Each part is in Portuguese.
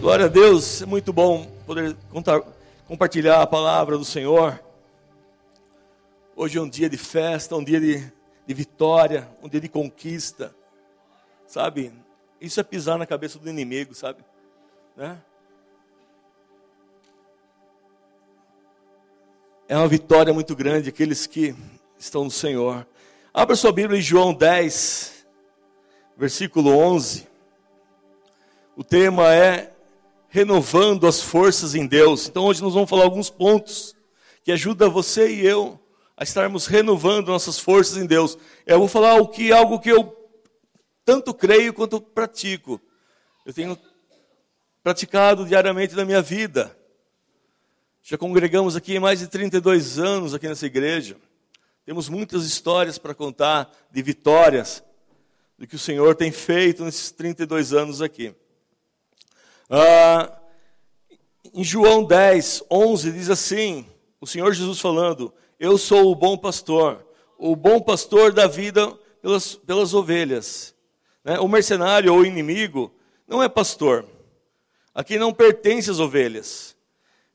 Glória a Deus, é muito bom poder contar, compartilhar a palavra do Senhor. Hoje é um dia de festa, um dia de, de vitória, um dia de conquista, sabe? Isso é pisar na cabeça do inimigo, sabe? Né? É uma vitória muito grande aqueles que estão no Senhor. Abra sua Bíblia em João 10, versículo 11. O tema é renovando as forças em Deus. Então hoje nós vamos falar alguns pontos que ajudam você e eu a estarmos renovando nossas forças em Deus. Eu vou falar o que algo que eu tanto creio quanto pratico. Eu tenho praticado diariamente na minha vida. Já congregamos aqui mais de 32 anos aqui nessa igreja. Temos muitas histórias para contar de vitórias do que o Senhor tem feito nesses 32 anos aqui. Ah, em João 10, 11 diz assim: o Senhor Jesus falando, Eu sou o bom pastor, o bom pastor da vida pelas, pelas ovelhas. Né? O mercenário ou inimigo não é pastor, aqui não pertence às ovelhas.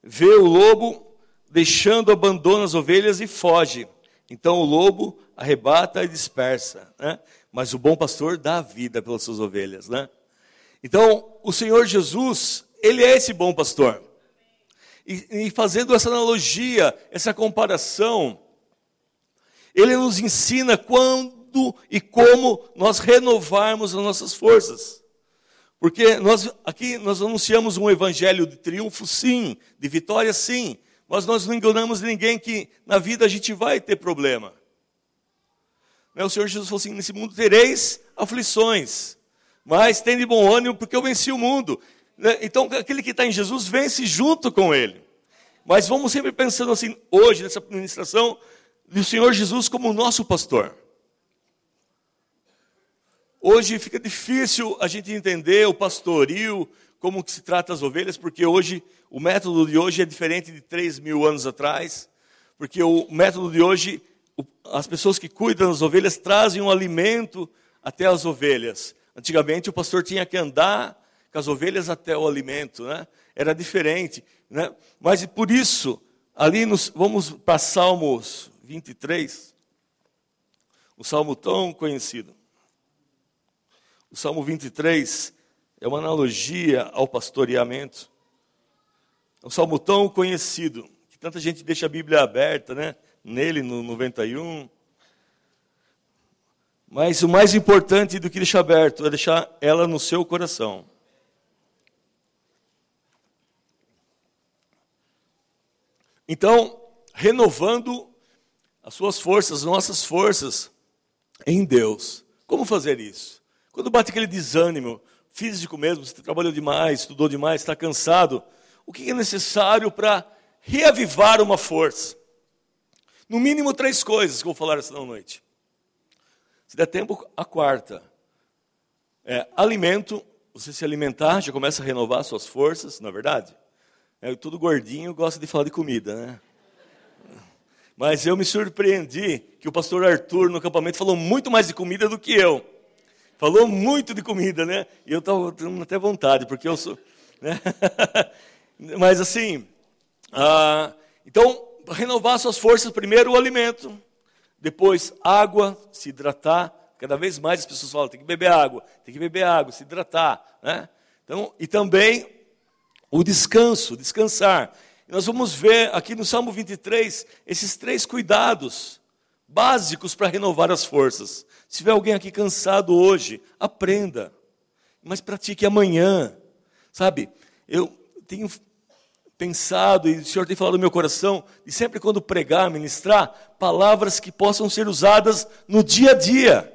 Vê o lobo deixando, abandona as ovelhas e foge. Então o lobo arrebata e dispersa. Né? Mas o bom pastor dá a vida pelas suas ovelhas. Né? Então, o Senhor Jesus, Ele é esse bom pastor. E, e, fazendo essa analogia, essa comparação, Ele nos ensina quando e como nós renovarmos as nossas forças. Porque nós aqui nós anunciamos um evangelho de triunfo, sim, de vitória, sim, mas nós não enganamos ninguém que na vida a gente vai ter problema. O Senhor Jesus falou assim: nesse mundo tereis aflições mas tem de bom ânimo porque eu venci o mundo. Né? Então, aquele que está em Jesus vence junto com ele. Mas vamos sempre pensando assim, hoje, nessa ministração, do Senhor Jesus como nosso pastor. Hoje fica difícil a gente entender o pastoril, como que se trata as ovelhas, porque hoje, o método de hoje é diferente de 3 mil anos atrás, porque o método de hoje, as pessoas que cuidam das ovelhas trazem um alimento até as ovelhas. Antigamente o pastor tinha que andar com as ovelhas até o alimento, né? Era diferente, né? Mas por isso, ali nos, vamos para Salmos 23, o salmo tão conhecido. O Salmo 23 é uma analogia ao pastoreamento. É um salmo tão conhecido, que tanta gente deixa a Bíblia aberta, né? Nele, no 91, mas o mais importante do que deixar aberto é deixar ela no seu coração. Então, renovando as suas forças, as nossas forças em Deus. Como fazer isso? Quando bate aquele desânimo físico mesmo, você trabalhou demais, estudou demais, está cansado, o que é necessário para reavivar uma força? No mínimo três coisas que eu vou falar essa noite. Se der tempo, a quarta. É, alimento, você se alimentar, já começa a renovar suas forças, não é verdade? É, tudo gordinho gosta de falar de comida, né? Mas eu me surpreendi que o pastor Arthur no acampamento falou muito mais de comida do que eu. Falou muito de comida, né? E eu estava tendo até vontade, porque eu sou. Né? Mas assim, ah, então, renovar suas forças, primeiro o alimento. Depois, água, se hidratar. Cada vez mais as pessoas falam, tem que beber água, tem que beber água, se hidratar. Né? Então, e também o descanso, descansar. nós vamos ver aqui no Salmo 23 esses três cuidados básicos para renovar as forças. Se tiver alguém aqui cansado hoje, aprenda, mas pratique amanhã. Sabe, eu tenho pensado e o Senhor tem falado no meu coração, e sempre quando pregar, ministrar, palavras que possam ser usadas no dia a dia.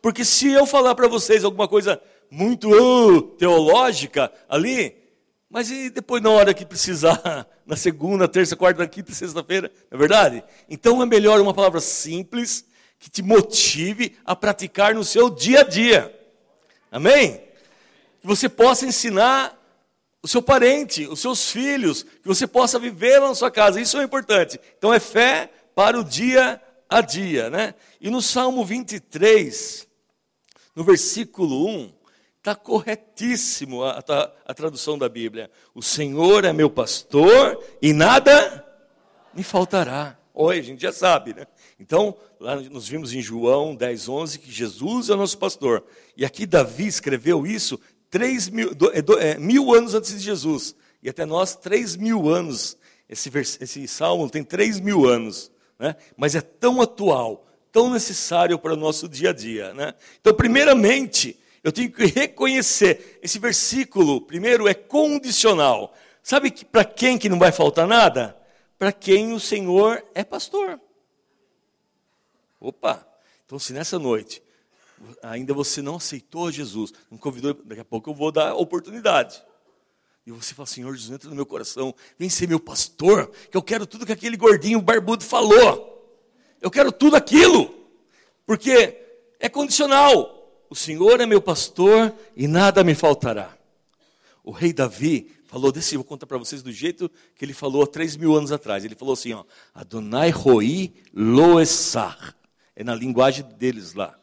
Porque se eu falar para vocês alguma coisa muito uh, teológica ali, mas e depois na hora que precisar, na segunda, terça, quarta, quinta, sexta-feira, não é verdade? Então é melhor uma palavra simples que te motive a praticar no seu dia a dia. Amém? Que você possa ensinar o seu parente, os seus filhos, que você possa viver lá na sua casa. Isso é importante. Então é fé para o dia a dia, né? E no Salmo 23, no versículo 1, Está corretíssimo a, a, a tradução da Bíblia. O Senhor é meu pastor e nada me faltará. Oi, a gente já sabe, né? Então, lá nós vimos em João 10, 11 que Jesus é o nosso pastor. E aqui Davi escreveu isso três mil, é, é, mil anos antes de Jesus. E até nós, três mil anos. Esse, vers, esse salmo tem três mil anos. Né? Mas é tão atual, tão necessário para o nosso dia a dia. Né? Então, primeiramente, eu tenho que reconhecer. Esse versículo, primeiro, é condicional. Sabe que, para quem que não vai faltar nada? Para quem o Senhor é pastor. Opa! Então, se nessa noite ainda você não aceitou Jesus, não convidou, daqui a pouco eu vou dar oportunidade. E você fala, Senhor Jesus, entra no meu coração, vem ser meu pastor, que eu quero tudo que aquele gordinho barbudo falou. Eu quero tudo aquilo, porque é condicional. O Senhor é meu pastor e nada me faltará. O rei Davi falou desse, vou contar para vocês do jeito que ele falou há três mil anos atrás. Ele falou assim, ó, Adonai Roi Loessar. É na linguagem deles lá.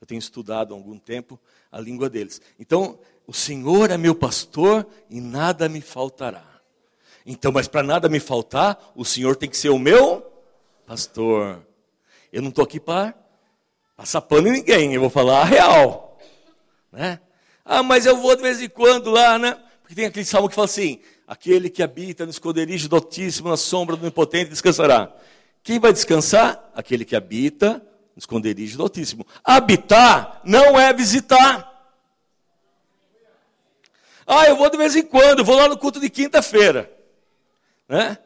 Eu tenho estudado há algum tempo a língua deles. Então, o Senhor é meu pastor e nada me faltará. Então, mas para nada me faltar, o Senhor tem que ser o meu pastor. Eu não estou aqui para passar pano em ninguém, eu vou falar a real. Né? Ah, mas eu vou de vez em quando lá, né? Porque tem aquele salmo que fala assim: aquele que habita no esconderijo do Altíssimo, na sombra do Impotente, descansará. Quem vai descansar? Aquele que habita esconderijo do Altíssimo. Habitar não é visitar. Ah, eu vou de vez em quando, vou lá no culto de quinta-feira. Né?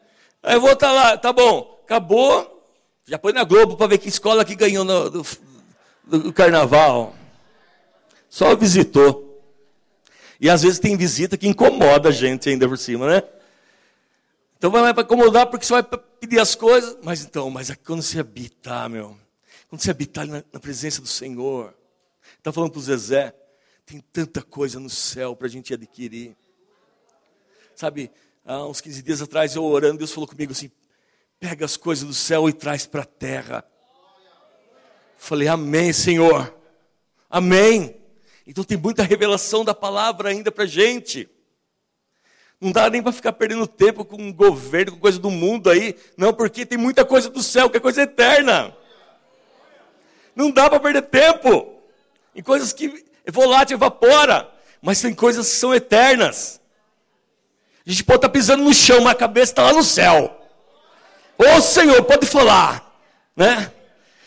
Aí eu vou estar tá lá, tá bom, acabou, já põe na Globo para ver que escola que ganhou no, do, do carnaval. Só visitou. E às vezes tem visita que incomoda a gente ainda por cima, né? Então vai para incomodar porque você vai pedir as coisas. Mas então, mas é quando você habitar, meu. Quando você habitar na, na presença do Senhor. Está falando para o Zezé. Tem tanta coisa no céu para a gente adquirir. Sabe, há uns 15 dias atrás eu orando, Deus falou comigo assim: pega as coisas do céu e traz para a terra. Falei, Amém, Senhor. Amém. Então tem muita revelação da palavra ainda para a gente. Não dá nem para ficar perdendo tempo com o governo, com coisa do mundo aí. Não, porque tem muita coisa do céu que é coisa eterna. Não dá para perder tempo em coisas que volátil, evapora. Mas tem coisas que são eternas. A gente pode estar tá pisando no chão, mas a cabeça está lá no céu. Ô Senhor, pode falar. Né?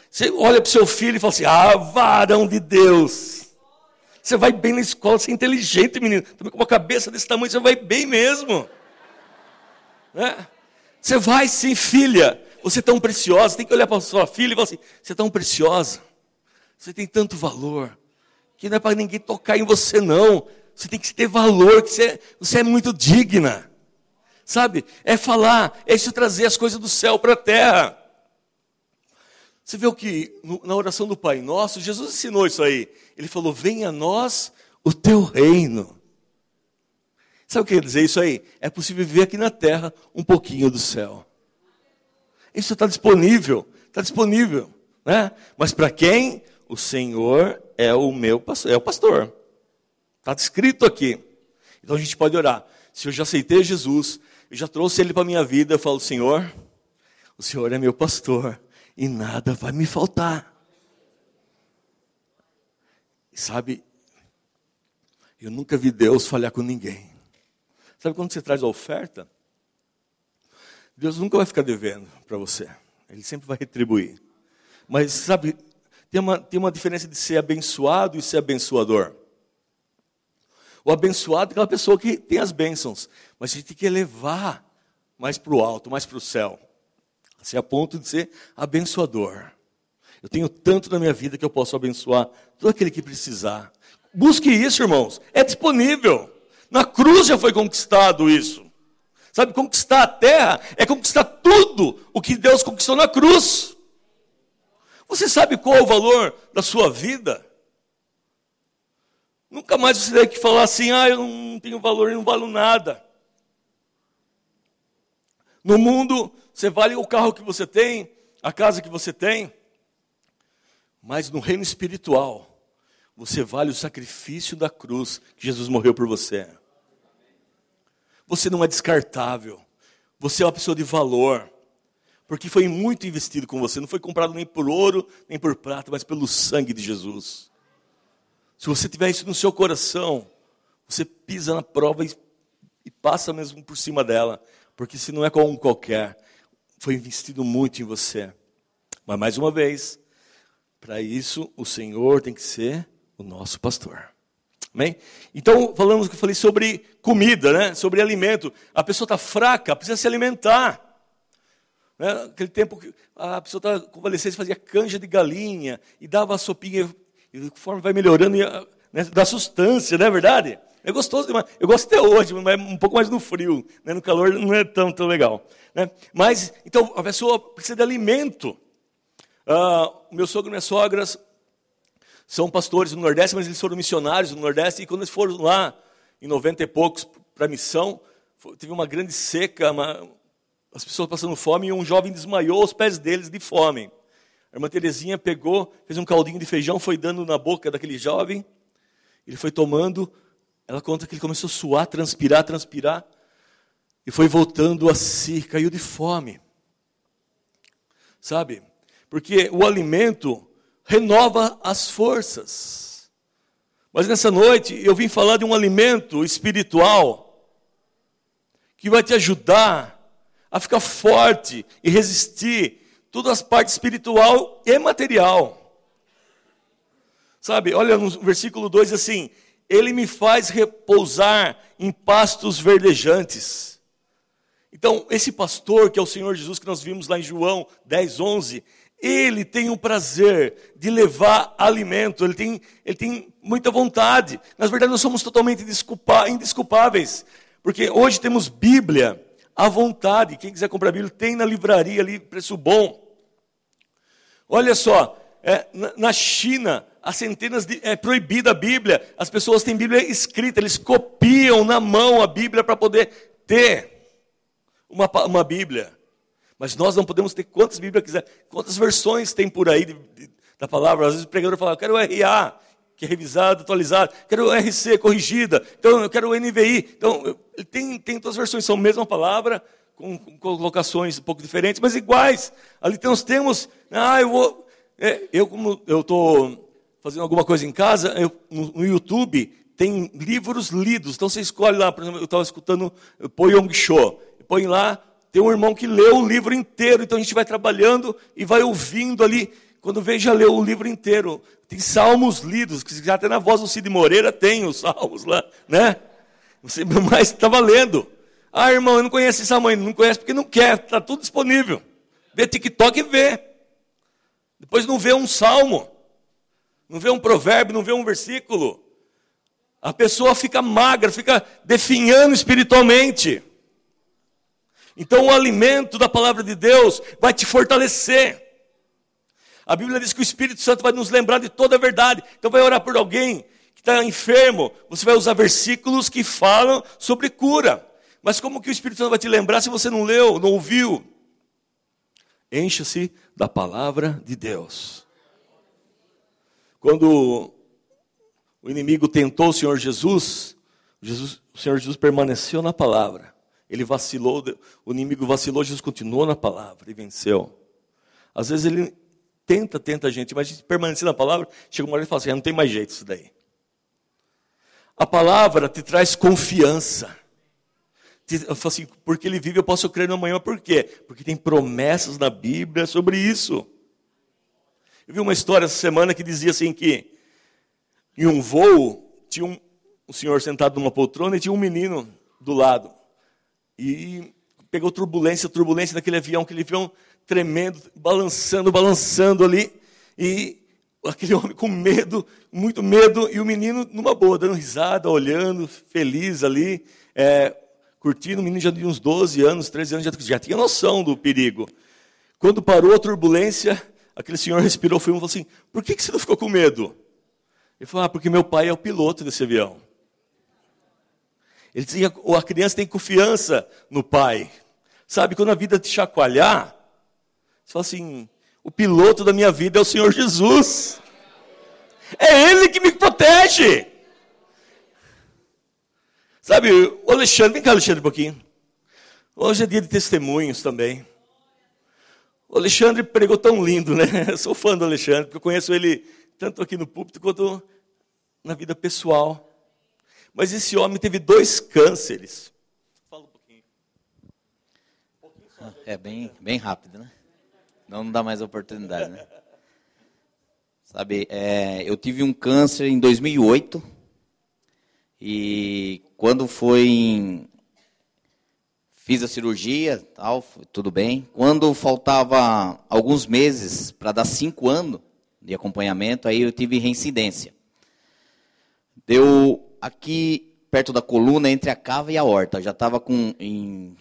Você olha para o seu filho e fala assim: Ah, varão de Deus. Você vai bem na escola, você é inteligente, menino. Também com uma cabeça desse tamanho, você vai bem mesmo. Né? Você vai sim, filha. Você é tão preciosa. Tem que olhar para sua filha e falar assim: você é tão preciosa. Você tem tanto valor. Que não é para ninguém tocar em você, não. Você tem que ter valor, que você, você é muito digna. Sabe? É falar, é isso trazer as coisas do céu para a terra. Você vê o que na oração do Pai Nosso, Jesus ensinou isso aí. Ele falou: Venha a nós o teu reino. Sabe o que quer dizer isso aí? É possível viver aqui na terra um pouquinho do céu. Isso está disponível, está disponível. Né? Mas para quem? O Senhor é o meu pastor, é o pastor. Está escrito aqui. Então a gente pode orar. Se eu já aceitei Jesus, eu já trouxe ele para a minha vida, eu falo, Senhor, o Senhor é meu pastor e nada vai me faltar. E sabe, eu nunca vi Deus falhar com ninguém. Sabe quando você traz a oferta? Deus nunca vai ficar devendo para você. Ele sempre vai retribuir. Mas sabe, tem uma, tem uma diferença de ser abençoado e ser abençoador. O abençoado é aquela pessoa que tem as bênçãos, mas a gente tem que elevar mais para o alto, mais para o céu. Assim, a ponto de ser abençoador. Eu tenho tanto na minha vida que eu posso abençoar todo aquele que precisar. Busque isso, irmãos. É disponível. Na cruz já foi conquistado isso. Sabe, conquistar a terra é conquistar tudo o que Deus conquistou na cruz. Você sabe qual é o valor da sua vida? Nunca mais você que falar assim, ah, eu não tenho valor, eu não valo nada. No mundo, você vale o carro que você tem, a casa que você tem, mas no reino espiritual, você vale o sacrifício da cruz que Jesus morreu por você. Você não é descartável. Você é uma pessoa de valor. Porque foi muito investido com você. Não foi comprado nem por ouro, nem por prata, mas pelo sangue de Jesus. Se você tiver isso no seu coração, você pisa na prova e, e passa mesmo por cima dela. Porque se não é com um qualquer, foi investido muito em você. Mas mais uma vez, para isso o Senhor tem que ser o nosso pastor. Amém? Então, falamos que eu falei sobre comida, né? sobre alimento. A pessoa está fraca, precisa se alimentar. Né? Aquele tempo que a pessoa está convalescente, fazia canja de galinha e dava a sopinha, e conforme vai melhorando, né? dá sustância, não é verdade? É gostoso demais. Eu gosto até hoje, mas um pouco mais no frio. Né? No calor não é tão, tão legal. Né? Mas, então, a pessoa precisa de alimento. Ah, meu sogro e minha sogra são pastores no Nordeste, mas eles foram missionários no Nordeste, e quando eles foram lá, em 90 e poucos, para a missão, teve uma grande seca, uma, as pessoas passando fome, e um jovem desmaiou aos pés deles de fome. A irmã Terezinha pegou, fez um caldinho de feijão, foi dando na boca daquele jovem, ele foi tomando, ela conta que ele começou a suar, transpirar, transpirar, e foi voltando a si, caiu de fome. Sabe? Porque o alimento renova as forças. Mas nessa noite eu vim falar de um alimento espiritual que vai te ajudar a ficar forte e resistir todas as partes espiritual e material. Sabe, olha no versículo 2 assim: Ele me faz repousar em pastos verdejantes. Então, esse pastor, que é o Senhor Jesus, que nós vimos lá em João 10, 11, ele tem o prazer de levar alimento, ele tem, ele tem muita vontade. Na verdade, nós somos totalmente indesculpáveis, porque hoje temos Bíblia à vontade. Quem quiser comprar Bíblia, tem na livraria ali, preço bom. Olha só, é, na, na, China, há centenas de. É proibida a Bíblia, as pessoas têm Bíblia escrita, eles copiam na mão a Bíblia para poder ter uma, uma Bíblia. Mas nós não podemos ter quantas Bíblias quiser, quantas versões tem por aí de, de, da palavra. Às vezes o pregador fala, eu quero o RA, que é revisado, atualizado, quero o RC, corrigida, então eu quero o NVI. Então, tem, tem todas as versões, são a mesma palavra, com, com colocações um pouco diferentes, mas iguais. Ali tem os termos, ah, eu vou. É, eu, como eu estou fazendo alguma coisa em casa, eu, no, no, YouTube tem livros lidos. Então você escolhe lá, por exemplo, eu estava escutando Po Yong Cho. Põe lá tem um irmão que leu o livro inteiro, então a gente vai trabalhando e vai ouvindo ali. Quando vem, já leu o livro inteiro. Tem salmos lidos, que até na voz do Cid Moreira tem os salmos lá, né? Você mais estava lendo. Ah, irmão, eu não conheço salmo ainda. Não conhece porque não quer, está tudo disponível. Vê TikTok e vê. Depois não vê um salmo, não vê um provérbio, não vê um versículo. A pessoa fica magra, fica definhando espiritualmente. Então o alimento da palavra de Deus vai te fortalecer. A Bíblia diz que o Espírito Santo vai nos lembrar de toda a verdade. Então vai orar por alguém que está enfermo. Você vai usar versículos que falam sobre cura. Mas como que o Espírito Santo vai te lembrar se você não leu, não ouviu? Encha-se da palavra de Deus. Quando o inimigo tentou o Senhor Jesus, Jesus o Senhor Jesus permaneceu na palavra. Ele vacilou, o inimigo vacilou, Jesus continuou na palavra e venceu. Às vezes ele tenta, tenta a gente, mas a gente permanecer na palavra, chega uma hora e fala assim: ah, não tem mais jeito isso daí. A palavra te traz confiança. Eu falo assim, porque ele vive, eu posso crer no amanhã. Por quê? Porque tem promessas na Bíblia sobre isso. Eu vi uma história essa semana que dizia assim que em um voo tinha um, um senhor sentado numa poltrona e tinha um menino do lado. E pegou turbulência, turbulência daquele avião, aquele avião tremendo, balançando, balançando ali. E aquele homem com medo, muito medo, e o menino numa boa, dando risada, olhando, feliz ali, é, curtindo. O menino já de uns 12 anos, 13 anos, já, já tinha noção do perigo. Quando parou a turbulência, aquele senhor respirou fundo e falou assim: Por que, que você não ficou com medo? Ele falou: Ah, porque meu pai é o piloto desse avião. Ele dizia, a criança tem confiança no pai. Sabe, quando a vida te chacoalhar, você fala assim: o piloto da minha vida é o Senhor Jesus. É Ele que me protege. Sabe, o Alexandre, vem cá, Alexandre, um pouquinho. Hoje é dia de testemunhos também. O Alexandre pregou tão lindo, né? Eu sou fã do Alexandre, porque eu conheço ele tanto aqui no púlpito quanto na vida pessoal. Mas esse homem teve dois cânceres. Fala um pouquinho. É bem, bem rápido, né? Não dá mais oportunidade, né? Sabe, é, eu tive um câncer em 2008 e quando foi em, fiz a cirurgia, tal, tudo bem. Quando faltava alguns meses para dar cinco anos de acompanhamento, aí eu tive reincidência. Deu aqui perto da coluna entre a cava e a horta. Já estava com em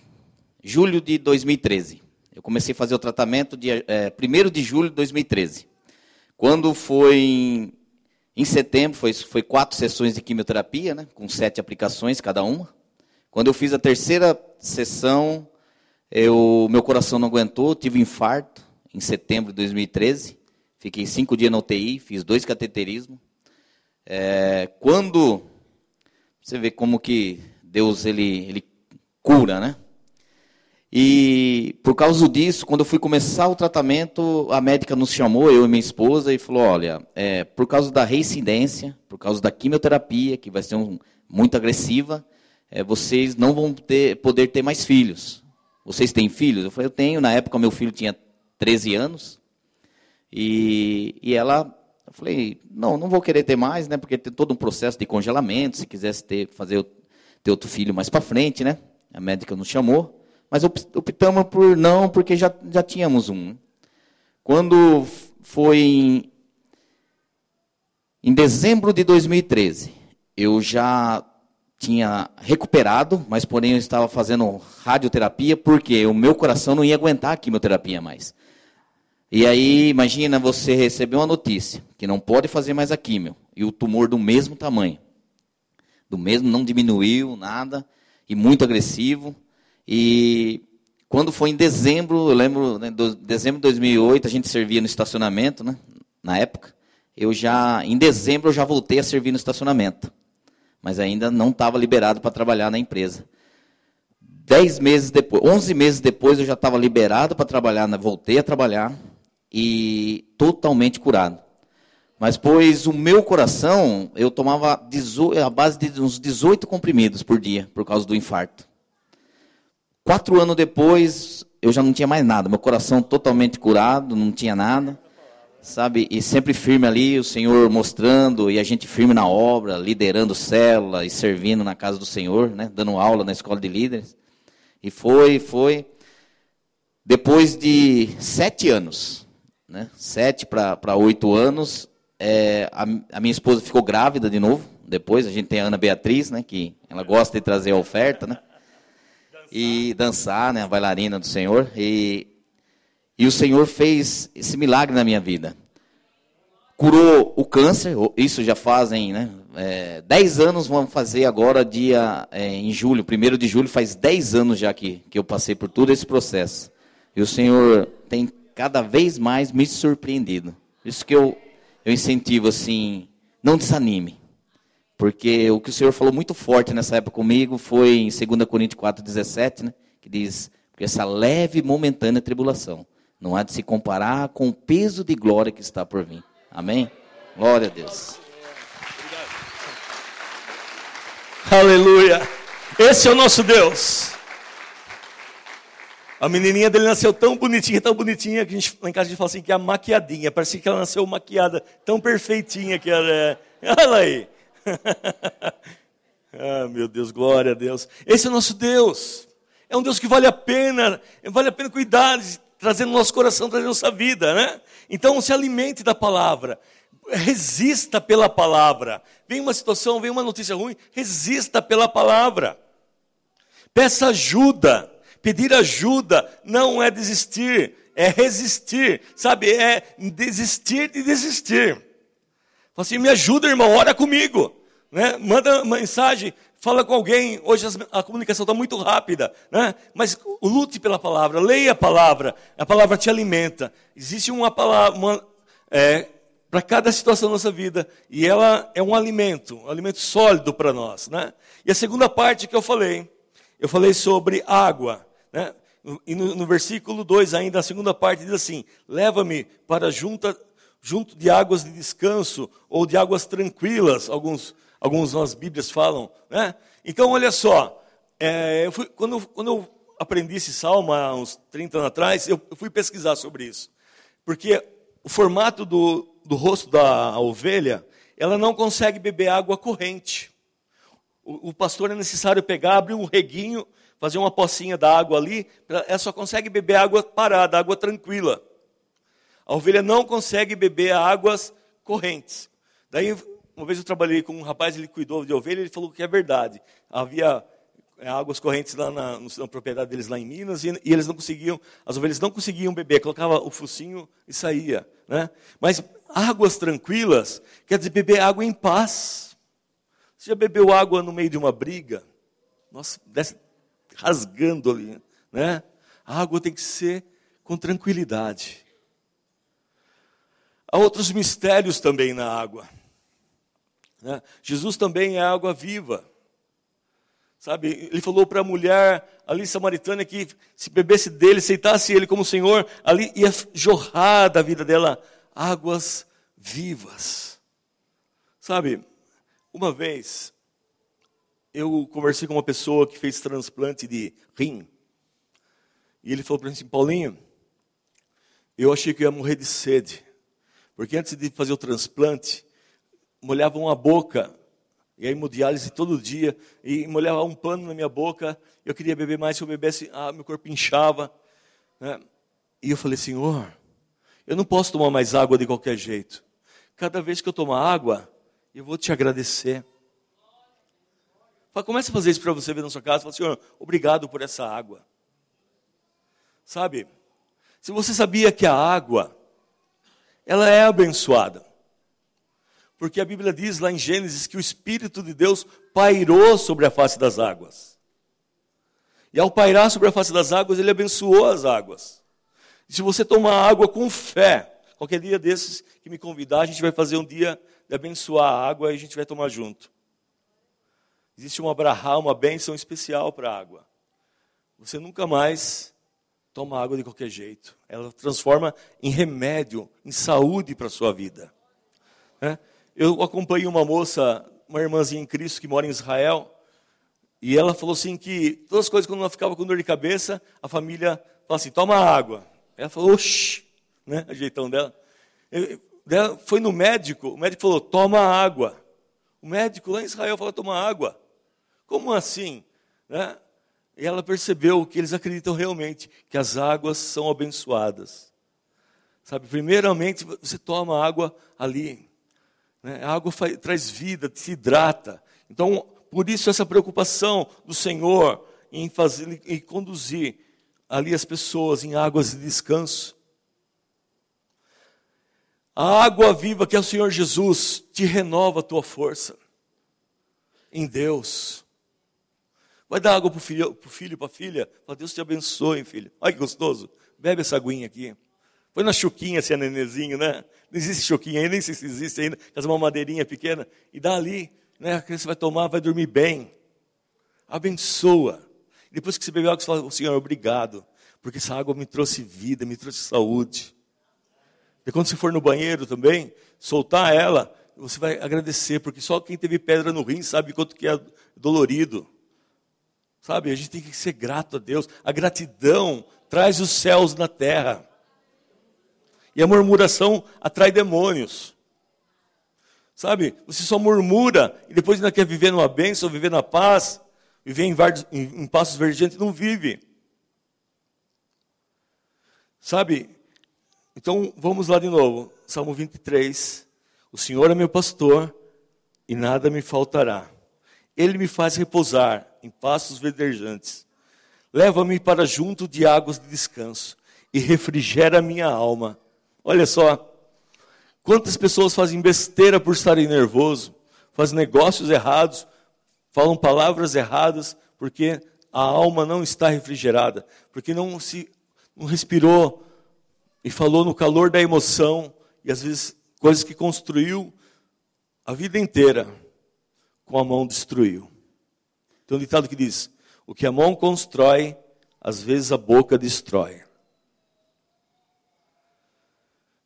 julho de 2013. Eu comecei a fazer o tratamento dia é, 1 de julho de 2013. Quando foi em, em setembro, foi, foi quatro sessões de quimioterapia, né, com sete aplicações cada uma. Quando eu fiz a terceira sessão, eu, meu coração não aguentou, tive um infarto em setembro de 2013. Fiquei cinco dias na UTI, fiz dois cateterismos. É, quando você vê como que Deus ele, ele cura, né? E por causa disso, quando eu fui começar o tratamento, a médica nos chamou, eu e minha esposa, e falou: olha, é, por causa da reincidência, por causa da quimioterapia, que vai ser um, muito agressiva, é, vocês não vão ter, poder ter mais filhos. Vocês têm filhos? Eu falei: eu tenho. Na época, meu filho tinha 13 anos. E, e ela, falei: não, não vou querer ter mais, né? Porque tem todo um processo de congelamento. Se quisesse ter, fazer ter outro filho mais para frente, né? A médica nos chamou. Mas optamos por não, porque já, já tínhamos um. Quando foi em, em dezembro de 2013, eu já tinha recuperado, mas porém eu estava fazendo radioterapia porque o meu coração não ia aguentar a quimioterapia mais. E aí, imagina você receber uma notícia que não pode fazer mais a quimio e o tumor do mesmo tamanho. Do mesmo, não diminuiu nada e muito agressivo. E quando foi em dezembro, eu lembro, né, do, dezembro de 2008, a gente servia no estacionamento, né, na época. Eu já, em dezembro, eu já voltei a servir no estacionamento. Mas ainda não estava liberado para trabalhar na empresa. Dez meses depois, onze meses depois, eu já estava liberado para trabalhar, né, voltei a trabalhar e totalmente curado. Mas pois o meu coração, eu tomava a base de uns 18 comprimidos por dia, por causa do infarto. Quatro anos depois, eu já não tinha mais nada. Meu coração totalmente curado, não tinha nada. Sabe? E sempre firme ali, o Senhor mostrando, e a gente firme na obra, liderando célula e servindo na casa do Senhor, né? dando aula na escola de líderes. E foi, foi. Depois de sete anos, né? sete para oito anos, é, a, a, minha esposa ficou grávida de novo. Depois a gente tem a Ana Beatriz, né? que ela gosta de trazer a oferta, né? e dançar, né, a bailarina do Senhor. E, e o Senhor fez esse milagre na minha vida. Curou o câncer, isso já fazem né, é, 10 anos, vamos fazer agora, dia é, em julho, primeiro de julho, faz 10 anos já que, que eu passei por todo esse processo. E o Senhor tem cada vez mais me surpreendido. Isso que eu, eu incentivo assim, não desanime. Porque o que o Senhor falou muito forte nessa época comigo foi em 2 Coríntios 4,17, né? Que diz, porque essa leve e momentânea tribulação não há de se comparar com o peso de glória que está por vir. Amém? Glória a Deus. Aleluia. Esse é o nosso Deus. A menininha dele nasceu tão bonitinha, tão bonitinha, que a gente, lá em casa a gente fala assim que é a maquiadinha. Parecia que ela nasceu maquiada, tão perfeitinha que ela é. Olha aí. ah, meu Deus, glória a Deus. Esse é o nosso Deus. É um Deus que vale a pena, vale a pena cuidar, trazer no nosso coração, trazer nossa vida, né? Então se alimente da palavra. Resista pela palavra. Vem uma situação, vem uma notícia ruim, resista pela palavra. Peça ajuda. Pedir ajuda não é desistir, é resistir, sabe? É desistir de desistir. Fala assim, me ajuda, irmão, ora comigo. Né? Manda mensagem, fala com alguém. Hoje a comunicação está muito rápida, né? mas lute pela palavra, leia a palavra. A palavra te alimenta. Existe uma palavra, é, para cada situação da nossa vida. E ela é um alimento, um alimento sólido para nós. Né? E a segunda parte que eu falei, eu falei sobre água. Né? E no, no versículo 2 ainda, a segunda parte diz assim, leva-me para junta, junto de águas de descanso, ou de águas tranquilas, alguns, alguns nas Bíblias falam. Né? Então, olha só, é, eu fui, quando, quando eu aprendi esse salmo há uns 30 anos atrás, eu, eu fui pesquisar sobre isso. Porque o formato do, do rosto da ovelha, ela não consegue beber água corrente. O, o pastor é necessário pegar, abrir um reguinho, fazer uma pocinha da água ali, ela só consegue beber água parada, água tranquila. A ovelha não consegue beber águas correntes. Daí, uma vez eu trabalhei com um rapaz, ele cuidou de ovelha, ele falou que é verdade. Havia é, águas correntes lá na, na, propriedade deles lá em Minas, e, e, eles não conseguiam, as ovelhas não conseguiam beber, colocava o focinho e saía. Né? Mas águas tranquilas quer dizer beber água em paz. Você já bebeu água no meio de uma briga? Nossa, desce rasgando ali. Né? A água tem que ser com tranquilidade. Há outros mistérios também na água. Né? Jesus também é água viva. Sabe, ele falou para a mulher ali samaritana que se bebesse dele, aceitasse ele como Senhor, ali ia jorrar da vida dela águas vivas. Sabe, uma vez eu conversei com uma pessoa que fez transplante de rim. E ele falou para mim assim, Paulinho, eu achei que ia morrer de sede. Porque antes de fazer o transplante, molhavam a boca e aí hemodiálise todo dia, e molhava um pano na minha boca, eu queria beber mais, se eu bebesse, ah, meu corpo inchava. Né? E eu falei, Senhor, eu não posso tomar mais água de qualquer jeito. Cada vez que eu tomar água, eu vou te agradecer. Comece a fazer isso para você ver na sua casa. Fala, Senhor, obrigado por essa água. Sabe, se você sabia que a água, ela é abençoada. Porque a Bíblia diz lá em Gênesis que o Espírito de Deus pairou sobre a face das águas. E ao pairar sobre a face das águas, ele abençoou as águas. E se você tomar água com fé, qualquer dia desses que me convidar, a gente vai fazer um dia de abençoar a água e a gente vai tomar junto. Existe uma brahá, uma bênção especial para a água. Você nunca mais toma água de qualquer jeito. Ela transforma em remédio, em saúde para a sua vida. É? Eu acompanhei uma moça, uma irmãzinha em Cristo que mora em Israel, e ela falou assim que todas as coisas quando ela ficava com dor de cabeça, a família falava assim, toma água. Ela falou, oxi, né, o jeitão dela. Ela foi no médico, o médico falou, toma água. O médico lá em Israel falou, toma água. Como assim? Né? E ela percebeu que eles acreditam realmente que as águas são abençoadas. Sabe, primeiramente você toma água ali, né? A água faz, traz vida, se hidrata. Então, por isso essa preocupação do Senhor em fazer em conduzir ali as pessoas em águas de descanso. A água viva que é o Senhor Jesus te renova a tua força em Deus. Vai dar água para o filho, pro filho para a filha? Fala, Deus te abençoe, filho. Olha que gostoso. Bebe essa aguinha aqui. Põe na chuquinha, assim, a nenezinho, né? Não existe chuquinha ainda, nem sei se existe ainda. Faz uma madeirinha pequena. E dá ali, né? A criança vai tomar, vai dormir bem. Abençoa. Depois que você bebeu água, você fala, Senhor, obrigado. Porque essa água me trouxe vida, me trouxe saúde. E quando você for no banheiro também, soltar ela, você vai agradecer, porque só quem teve pedra no rim sabe quanto que é dolorido. Sabe, a gente tem que ser grato a Deus. A gratidão traz os céus na terra. E a murmuração atrai demônios. Sabe? Você só murmura e depois ainda quer viver numa bênção, viver na paz, viver em, em, em passos verdes, não vive. Sabe? Então vamos lá de novo. Salmo 23. O Senhor é meu pastor e nada me faltará. Ele me faz repousar em pastos verdejantes. Leva-me para junto de águas de descanso e refrigera minha alma. Olha só, quantas pessoas fazem besteira por estarem nervosos, fazem negócios errados, falam palavras erradas, porque a alma não está refrigerada, porque não se não respirou e falou no calor da emoção e às vezes coisas que construiu a vida inteira, com a mão destruiu. Tem um ditado que diz: o que a mão constrói, às vezes a boca destrói.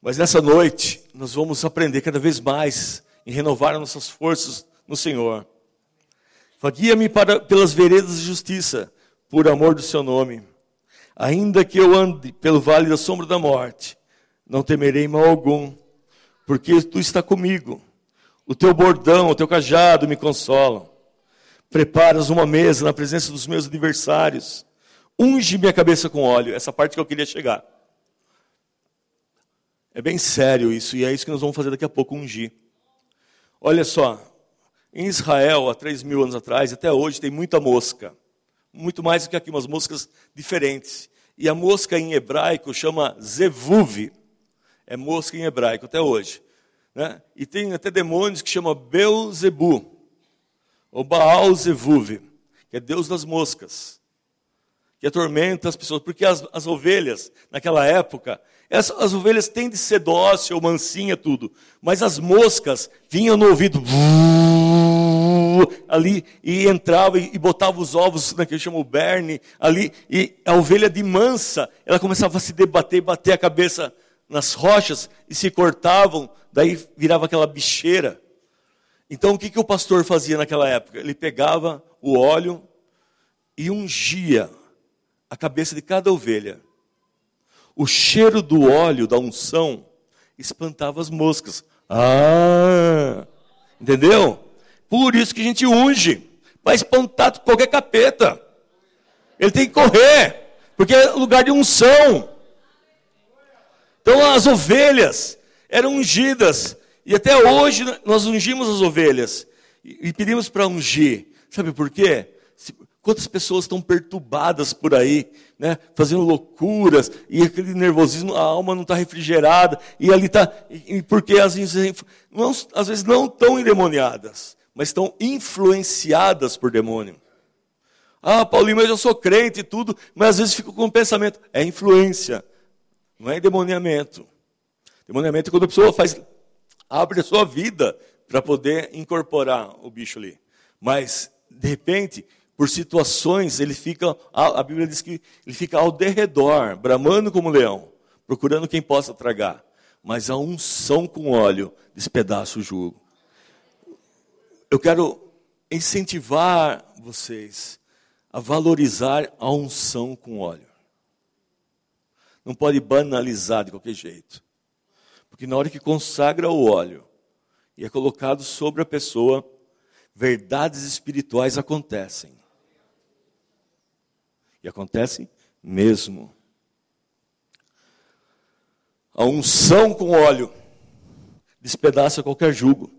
Mas nessa noite, nós vamos aprender cada vez mais em renovar nossas forças no Senhor. Guia-me pelas veredas de justiça, por amor do seu nome. Ainda que eu ande pelo vale da sombra da morte, não temerei mal algum, porque tu está comigo. O teu bordão, o teu cajado me consolam. Preparas uma mesa na presença dos meus adversários. Unge minha cabeça com óleo. Essa parte que eu queria chegar. É bem sério isso, e é isso que nós vamos fazer daqui a pouco, ungir. Olha só, em Israel, há três mil anos atrás, até hoje, tem muita mosca. Muito mais do que aqui, umas moscas diferentes. E a mosca em hebraico chama zevuv. É mosca em hebraico, até hoje. Né? E tem até demônios que chamam Beuzebu, ou Baal Zevuv, que é Deus das moscas, que atormenta as pessoas, porque as, as ovelhas, naquela época, as, as ovelhas têm de ser dócil, mansinha, tudo, mas as moscas vinham no ouvido, ali, e entrava e, botava os ovos, naquele chama o berne, ali, e a ovelha de mansa, ela começava a se debater, bater a cabeça nas rochas, e se cortavam, daí virava aquela bicheira. Então o que, que o pastor fazia naquela época? Ele pegava o óleo e ungia a cabeça de cada ovelha. O cheiro do óleo, da unção, espantava as moscas. Ah! Entendeu? Por isso que a gente unge. Vai espantar qualquer capeta. Ele tem que correr. Porque é lugar de unção. Então as ovelhas eram ungidas. E até hoje nós ungimos as ovelhas. E pedimos para ungir. Sabe por quê? Quantas pessoas estão perturbadas por aí, né? fazendo loucuras, e aquele nervosismo, a alma não está refrigerada, e ali está. Porque às vezes, não, às vezes não estão endemoniadas, mas estão influenciadas por demônio. Ah, Paulinho, mas eu sou crente e tudo, mas às vezes fico com o pensamento, é influência, não é endemoniamento. Demoniamento é quando a pessoa faz, abre a sua vida para poder incorporar o bicho ali. Mas, de repente, por situações, ele fica, a Bíblia diz que ele fica ao derredor, bramando como leão, procurando quem possa tragar. Mas a unção com óleo despedaça o jugo. Eu quero incentivar vocês a valorizar a unção com óleo. Não pode banalizar de qualquer jeito. Porque na hora que consagra o óleo e é colocado sobre a pessoa, verdades espirituais acontecem. E acontecem mesmo. A unção com óleo despedaça qualquer jugo.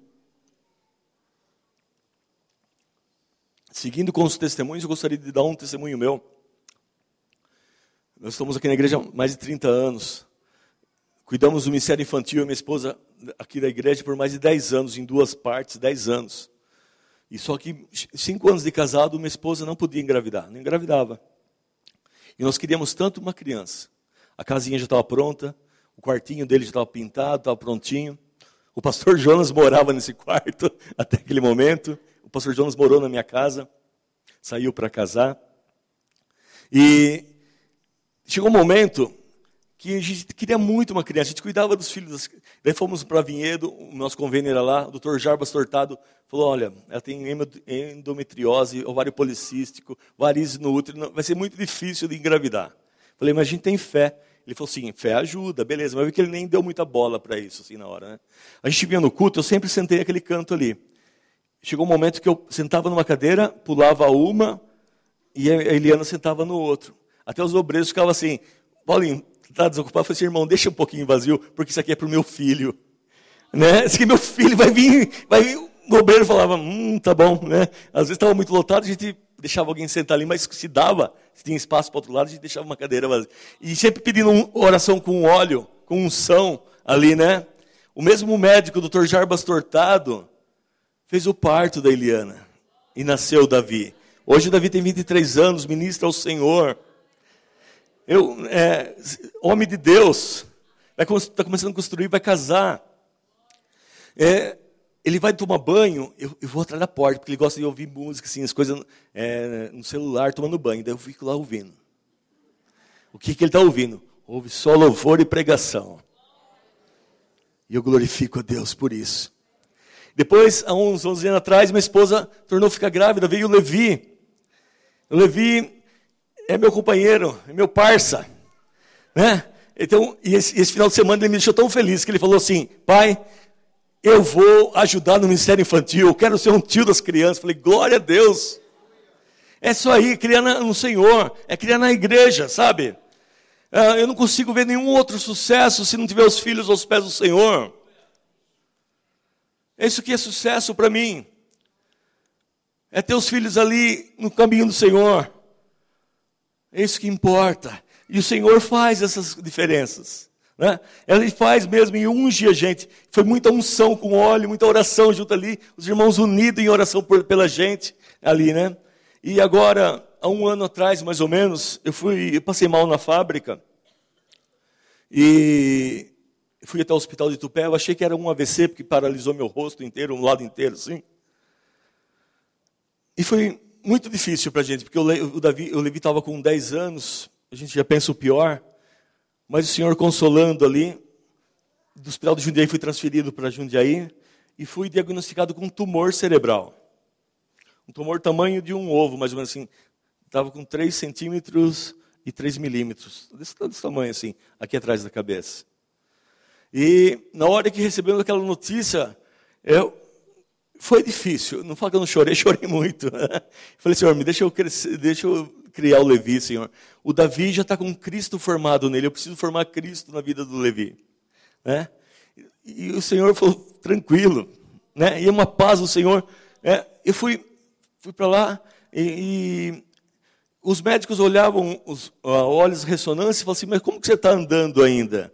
Seguindo com os testemunhos, eu gostaria de dar um testemunho meu. Nós estamos aqui na igreja há mais de 30 anos. Cuidamos do ministério infantil, e minha esposa aqui da igreja por mais de 10 anos, em duas partes, 10 anos. E só que cinco anos de casado, minha esposa não podia engravidar, não engravidava. E nós queríamos tanto uma criança. A casinha já estava pronta, o quartinho dele já estava pintado, estava prontinho. O pastor Jonas morava nesse quarto até aquele momento. O pastor Jonas morou na minha casa, saiu para casar. E chegou um momento que a gente queria muito uma criança, a gente cuidava dos filhos. Daí fomos para Vinhedo, o nosso convênio era lá, o doutor Jarbas Tortado falou, olha, ela tem endometriose, ovário policístico, varizes no útero, vai ser muito difícil de engravidar. Falei, mas a gente tem fé. Ele falou assim, fé ajuda, beleza, mas vi que ele nem deu muita bola para isso, assim, na hora. Né? A gente vinha no culto, eu sempre sentei aquele canto ali. Chegou um momento que eu sentava numa cadeira, pulava uma, e a Eliana sentava no outro. Até os obreiros ficavam assim, Paulinho, está desocupado, eu falei assim, irmão, deixa um pouquinho vazio, porque isso aqui é para o meu filho. Né? Esse aqui é meu filho, vai vir, vai vir. O obreiro falava, hum, tá bom, né? Às vezes estava muito lotado, a gente deixava alguém sentar ali, mas se dava, se tinha espaço para outro lado, a gente deixava uma cadeira vazia. E sempre pedindo oração com óleo, com unção ali, né? O mesmo médico, o doutor Jarbas Tortado, fez o parto da Eliana e nasceu Davi. Hoje Davi tem 23 anos, ministra ao Senhor. Eu, é, homem de Deus, está começando a construir, vai casar. é, ele vai tomar banho, eu, eu, vou atrás da porta, porque ele gosta de ouvir música, assim, as coisas é, no celular, tomando banho. Daí eu fico lá ouvindo. O que, que ele está ouvindo? Ouve só louvor e pregação. E eu glorifico a Deus por isso. Depois, há uns 11 anos atrás, minha esposa tornou ficar grávida, veio o Levi. O Levi é meu companheiro, é meu parça. Né? Então, esse, esse, final de semana ele me deixou tão feliz que ele falou assim: Pai, eu vou ajudar no ministério infantil, eu quero ser um tio das crianças. Eu falei, glória a Deus. É isso aí, criar no Senhor, é criar na igreja, sabe? Ah, eu não consigo ver nenhum outro sucesso se não tiver os filhos aos pés do Senhor. É isso que é sucesso para mim. É ter os filhos ali no caminho do Senhor. É isso que importa. E o Senhor faz essas diferenças. Né? Ele faz mesmo e unge a gente. Foi muita unção com óleo, muita oração junto ali. Os irmãos unidos em oração por, pela gente ali, né? E agora, há um ano atrás, mais ou menos, eu fui, eu passei mal na fábrica e fui até o hospital de Tupé. Eu achei que era um AVC porque paralisou meu rosto inteiro, um lado inteiro, assim. E foi muito difícil para a gente, porque o, o, Davi, o Levi estava com 10 anos, a gente já pensa o pior, mas o Senhor consolando ali, do hospital de Jundiaí fui transferido para Jundiaí e fui diagnosticado com um tumor cerebral. Um tumor tamanho de um ovo, mais ou menos assim. Estava com 3 centímetros e 3 milímetros, desse, desse tamanho assim, aqui atrás da cabeça. E na hora que recebemos aquela notícia, eu, foi difícil. Não falo que eu não chorei, chorei muito. Falei, Senhor, me deixa eu, crescer, deixa eu criar o Levi, Senhor. O Davi já está com Cristo formado nele. Eu preciso formar Cristo na vida do Levi. Né? E o Senhor falou, tranquilo. Né? E é uma paz do Senhor. É, eu fui, fui para lá e, e, os médicos olhavam os olhos ressonância e falavam assim, mas como que você está andando ainda?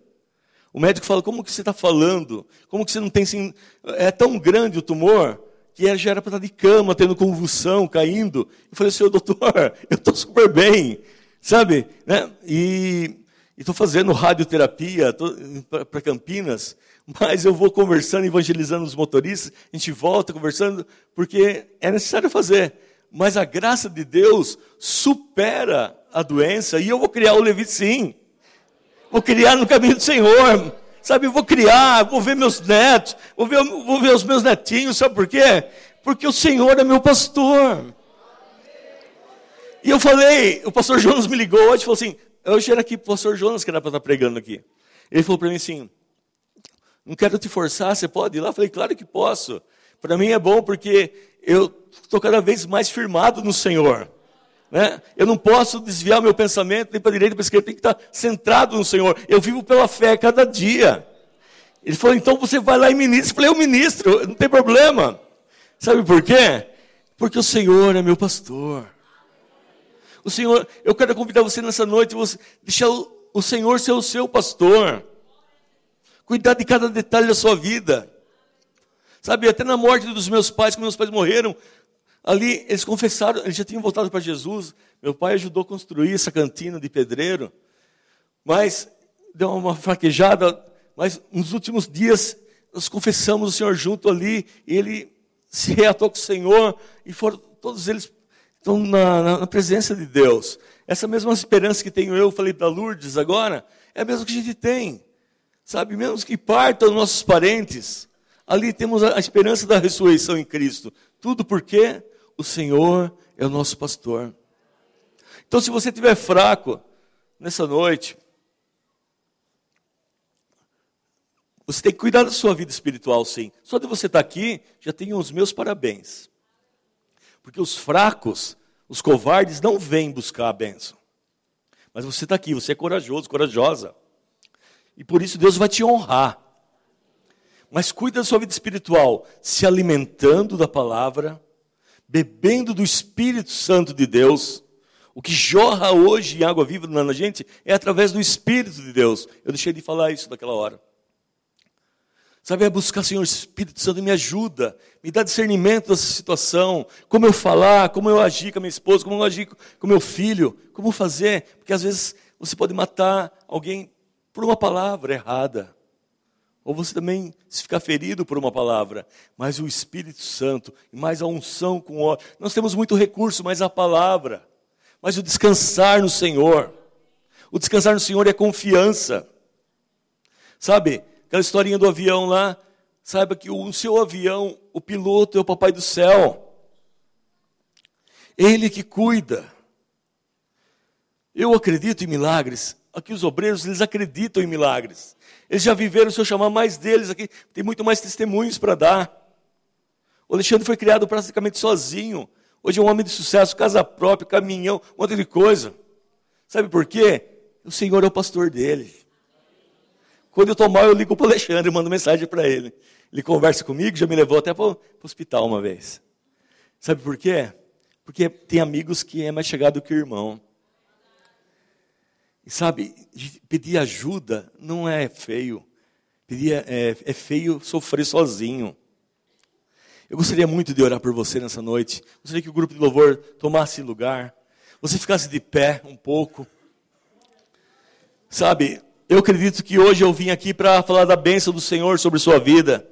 O médico fala, como que você está falando? Como que você não tem. É tão grande o tumor que já era para estar de cama, tendo convulsão, caindo. Eu falei, senhor doutor, eu estou super bem, sabe? Né? E estou fazendo radioterapia para Campinas, mas eu vou conversando, evangelizando os motoristas, a gente volta conversando, porque é necessário fazer. Mas a graça de Deus supera a doença, e eu vou criar o Levi sim vou criar no caminho do Senhor. Sabe, vou criar, vou ver meus netos, vou ver, vou ver os meus netinhos, sabe por quê? Porque o Senhor é meu pastor. E eu falei, o pastor Jonas me ligou hoje e falou assim: hoje era aqui o pastor Jonas que era para estar pregando aqui. Ele falou para mim assim: não quero te forçar, você pode ir lá? Eu falei, claro que posso. Para mim é bom porque eu estou cada vez mais firmado no Senhor. Né? Eu não posso desviar meu pensamento nem para a direita nem para a esquerda, tem que estar centrado no Senhor. Eu vivo pela fé cada dia. Ele falou, então você vai lá e ministra. Eu falei, eu ministro, não tem problema. Sabe por quê? Porque o Senhor é meu pastor. O Senhor, eu quero convidar você nessa noite, você, deixar o, o Senhor ser o seu pastor. Cuidar de cada detalhe da sua vida. Sabe, até na morte dos meus pais, quando meus pais morreram, Ali eles confessaram, eles já tinham voltado para Jesus. Meu pai ajudou a construir essa cantina de pedreiro, mas deu uma fraquejada. Mas nos últimos dias nós confessamos o Senhor junto ali, ele se reatou com o Senhor, e foram todos eles estão na, na presença de Deus. Essa mesma esperança que tenho eu, falei para Lourdes agora, é a mesma que a gente tem. Sabe, mesmo que partam nossos parentes, ali temos a esperança da ressurreição em Cristo. Tudo por quê? O Senhor é o nosso pastor. Então, se você estiver fraco nessa noite, você tem que cuidar da sua vida espiritual, sim. Só de você estar aqui, já tenho os meus parabéns. Porque os fracos, os covardes, não vêm buscar a bênção. Mas você está aqui, você é corajoso, corajosa. E por isso Deus vai te honrar. Mas cuida da sua vida espiritual, se alimentando da palavra, bebendo do Espírito Santo de Deus. O que jorra hoje em água viva na gente é através do Espírito de Deus. Eu deixei de falar isso naquela hora. Sabe, é buscar, Senhor, Espírito Santo, me ajuda, me dá discernimento dessa situação, como eu falar, como eu agir com a minha esposa, como eu agir com o meu filho, como fazer, porque às vezes você pode matar alguém por uma palavra errada, ou você também se ficar ferido por uma palavra, mas o Espírito Santo, mais a unção com óleo. Nós temos muito recurso, mas a palavra, mas o descansar no Senhor. O descansar no Senhor é confiança. Sabe, aquela historinha do avião lá, saiba que o seu avião, o piloto é o papai do céu. Ele que cuida. Eu acredito em milagres. Aqui os obreiros, eles acreditam em milagres. Eles já viveram, se eu chamar mais deles aqui, tem muito mais testemunhos para dar. O Alexandre foi criado praticamente sozinho. Hoje é um homem de sucesso, casa própria, caminhão, um monte de coisa. Sabe por quê? O Senhor é o pastor dele. Quando eu estou mal, eu ligo para o Alexandre e mando mensagem para ele. Ele conversa comigo, já me levou até para o hospital uma vez. Sabe por quê? Porque tem amigos que é mais chegado que irmão. E sabe, pedir ajuda não é feio. Pedir é, é feio sofrer sozinho. Eu gostaria muito de orar por você nessa noite. Gostaria que o grupo de louvor tomasse lugar. Você ficasse de pé um pouco. Sabe, eu acredito que hoje eu vim aqui para falar da bênção do Senhor sobre sua vida.